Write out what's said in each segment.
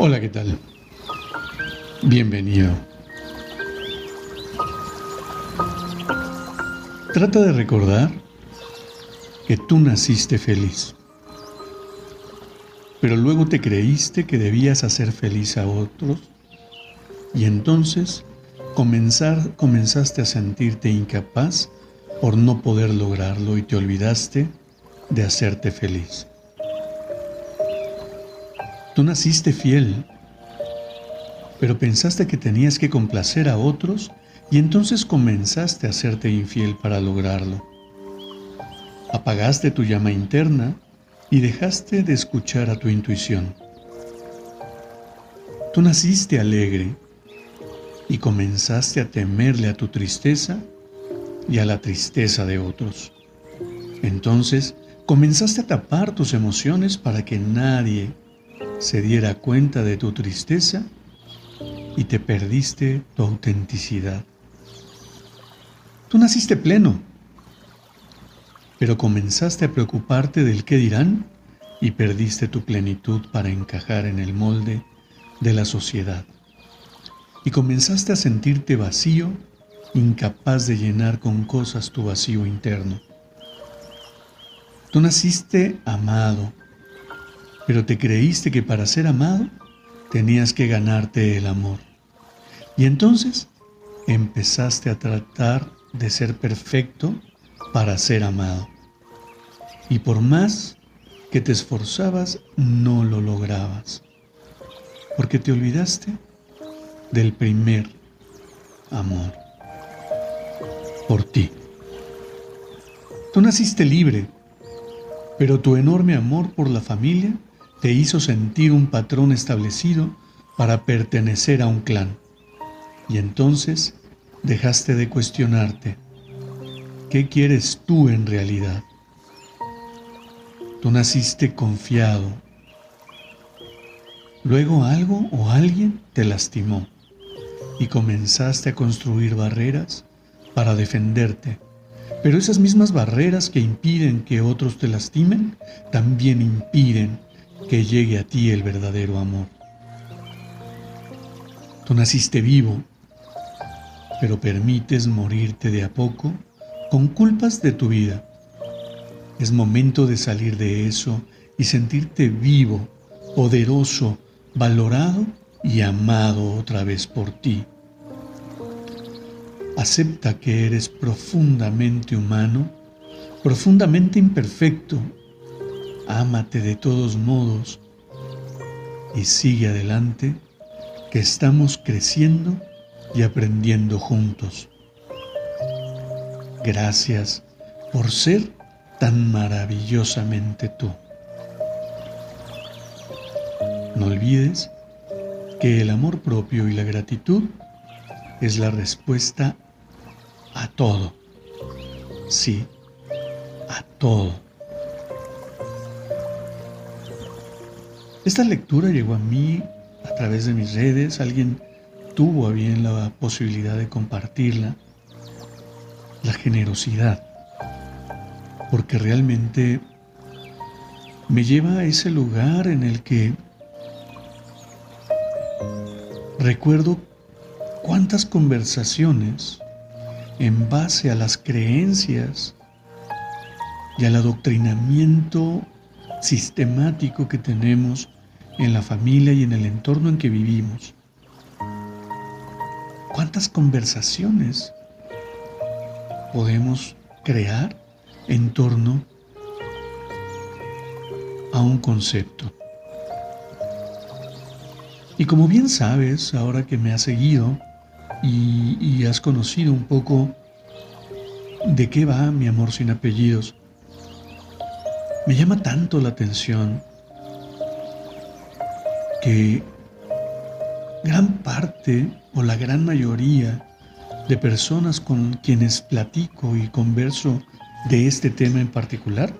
Hola, ¿qué tal? Bienvenido. Trata de recordar que tú naciste feliz, pero luego te creíste que debías hacer feliz a otros y entonces comenzaste a sentirte incapaz por no poder lograrlo y te olvidaste de hacerte feliz. Tú naciste fiel, pero pensaste que tenías que complacer a otros y entonces comenzaste a hacerte infiel para lograrlo. Apagaste tu llama interna y dejaste de escuchar a tu intuición. Tú naciste alegre y comenzaste a temerle a tu tristeza y a la tristeza de otros. Entonces comenzaste a tapar tus emociones para que nadie se diera cuenta de tu tristeza y te perdiste tu autenticidad. Tú naciste pleno, pero comenzaste a preocuparte del qué dirán y perdiste tu plenitud para encajar en el molde de la sociedad. Y comenzaste a sentirte vacío, incapaz de llenar con cosas tu vacío interno. Tú naciste amado, pero te creíste que para ser amado tenías que ganarte el amor. Y entonces empezaste a tratar de ser perfecto para ser amado. Y por más que te esforzabas, no lo lograbas. Porque te olvidaste del primer amor. Por ti. Tú naciste libre, pero tu enorme amor por la familia te hizo sentir un patrón establecido para pertenecer a un clan. Y entonces dejaste de cuestionarte, ¿qué quieres tú en realidad? Tú naciste confiado. Luego algo o alguien te lastimó y comenzaste a construir barreras para defenderte. Pero esas mismas barreras que impiden que otros te lastimen, también impiden que llegue a ti el verdadero amor. Tú naciste vivo, pero permites morirte de a poco con culpas de tu vida. Es momento de salir de eso y sentirte vivo, poderoso, valorado y amado otra vez por ti. Acepta que eres profundamente humano, profundamente imperfecto ámate de todos modos y sigue adelante, que estamos creciendo y aprendiendo juntos. Gracias por ser tan maravillosamente tú. No olvides que el amor propio y la gratitud es la respuesta a todo. Sí, a todo. Esta lectura llegó a mí a través de mis redes, alguien tuvo a bien la posibilidad de compartirla, la generosidad, porque realmente me lleva a ese lugar en el que recuerdo cuántas conversaciones en base a las creencias y al adoctrinamiento sistemático que tenemos en la familia y en el entorno en que vivimos. ¿Cuántas conversaciones podemos crear en torno a un concepto? Y como bien sabes, ahora que me has seguido y, has conocido un poco de qué va mi amor sin apellidos, Me llama tanto la atención gran parte o la gran mayoría de personas con quienes platico y converso de este tema en particular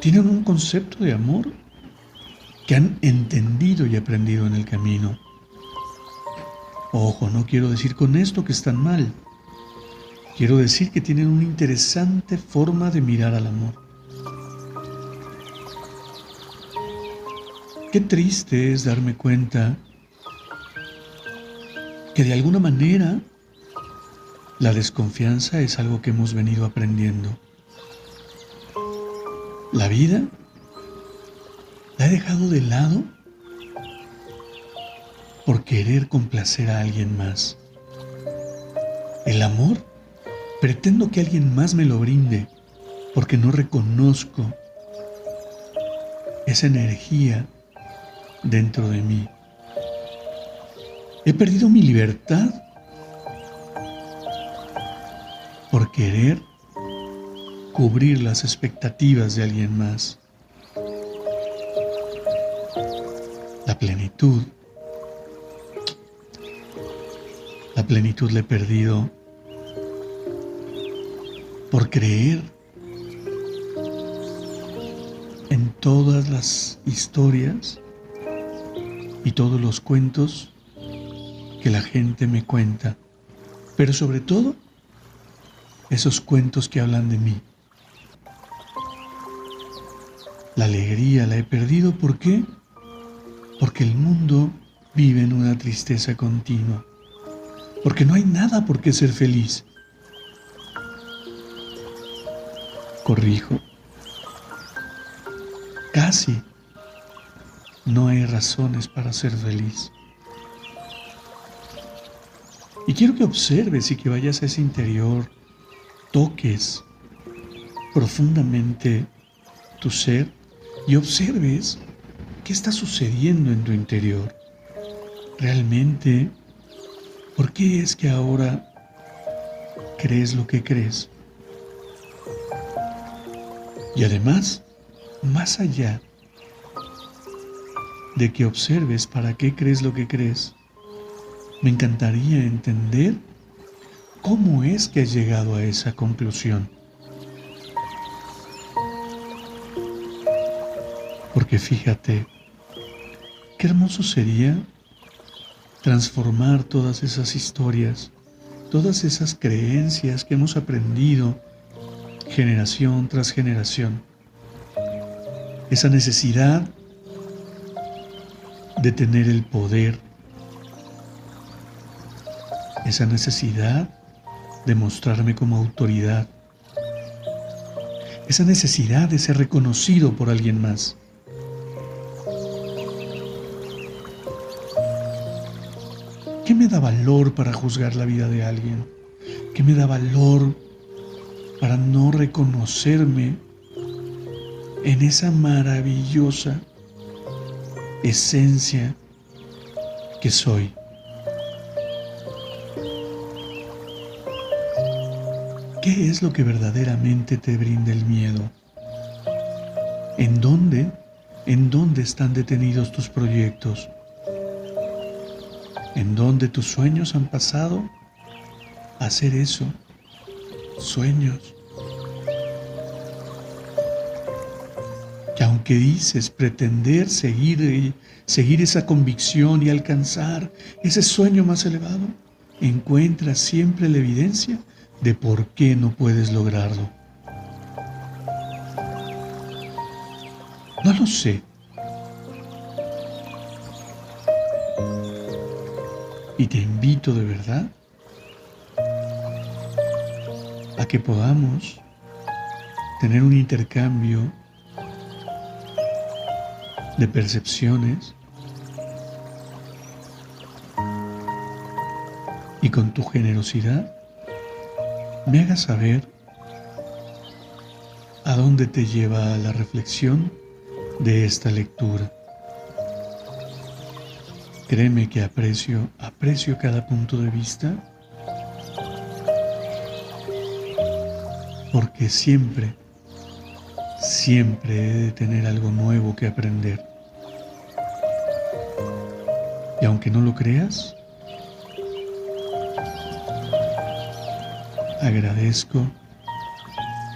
tienen un concepto de amor que han entendido y aprendido en el camino. Ojo, no quiero decir con esto que están mal. Quiero decir que tienen una interesante forma de mirar al amor. Qué triste es darme cuenta que de alguna manera la desconfianza es algo que hemos venido aprendiendo. La vida la he dejado de lado por querer complacer a alguien más. El amor pretendo que alguien más me lo brinde porque no reconozco esa energía dentro de mí. He perdido mi libertad por querer cubrir las expectativas de alguien más. La plenitud, la plenitud le he perdido por creer en todas las historias y todos los cuentos que la gente me cuenta, pero sobre todo esos cuentos que hablan de mí. La alegría la he perdido, ¿por qué? Porque el mundo vive en una tristeza continua, porque no hay nada por qué ser feliz. Corrijo, casi no hay razones para ser feliz. Y quiero que observes y que vayas a ese interior, toques profundamente tu ser y observes qué está sucediendo en tu interior. Realmente, ¿por qué es que ahora crees lo que crees? Y además, más allá de que observes para qué crees lo que crees. Me encantaría entender cómo es que has llegado a esa conclusión. Porque fíjate, qué hermoso sería transformar todas esas historias, todas esas creencias que hemos aprendido generación tras generación. Esa necesidad de tener el poder, esa necesidad de mostrarme como autoridad, esa necesidad de ser reconocido por alguien más. ¿Qué me da valor para juzgar la vida de alguien? ¿Qué me da valor para no reconocerme en esa maravillosa esencia que soy. ¿Qué es lo que verdaderamente te brinda el miedo? ¿En dónde? ¿En dónde están detenidos tus proyectos? ¿En dónde tus sueños han pasado? Hacer eso. Sueños. Que dices pretender seguir, seguir esa convicción y alcanzar ese sueño más elevado, encuentras siempre la evidencia de por qué no puedes lograrlo. No lo sé. Y te invito de verdad a que podamos tener un intercambio de percepciones y con tu generosidad me hagas saber a dónde te lleva la reflexión de esta lectura. Créeme que aprecio, aprecio cada punto de vista porque siempre, Siempre he de tener algo nuevo que aprender. Y aunque no lo creas, agradezco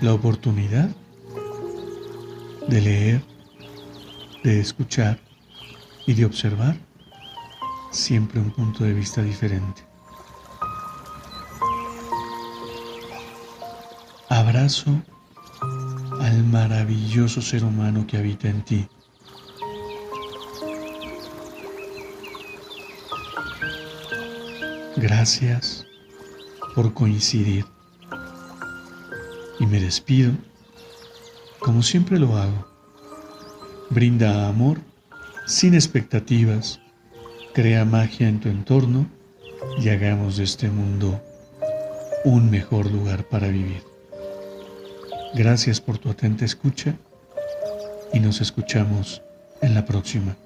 la oportunidad de leer, de escuchar y de observar siempre un punto de vista diferente. Abrazo al maravilloso ser humano que habita en ti. Gracias por coincidir. Y me despido, como siempre lo hago. Brinda amor sin expectativas, crea magia en tu entorno y hagamos de este mundo un mejor lugar para vivir. Gracias por tu atenta escucha y nos escuchamos en la próxima.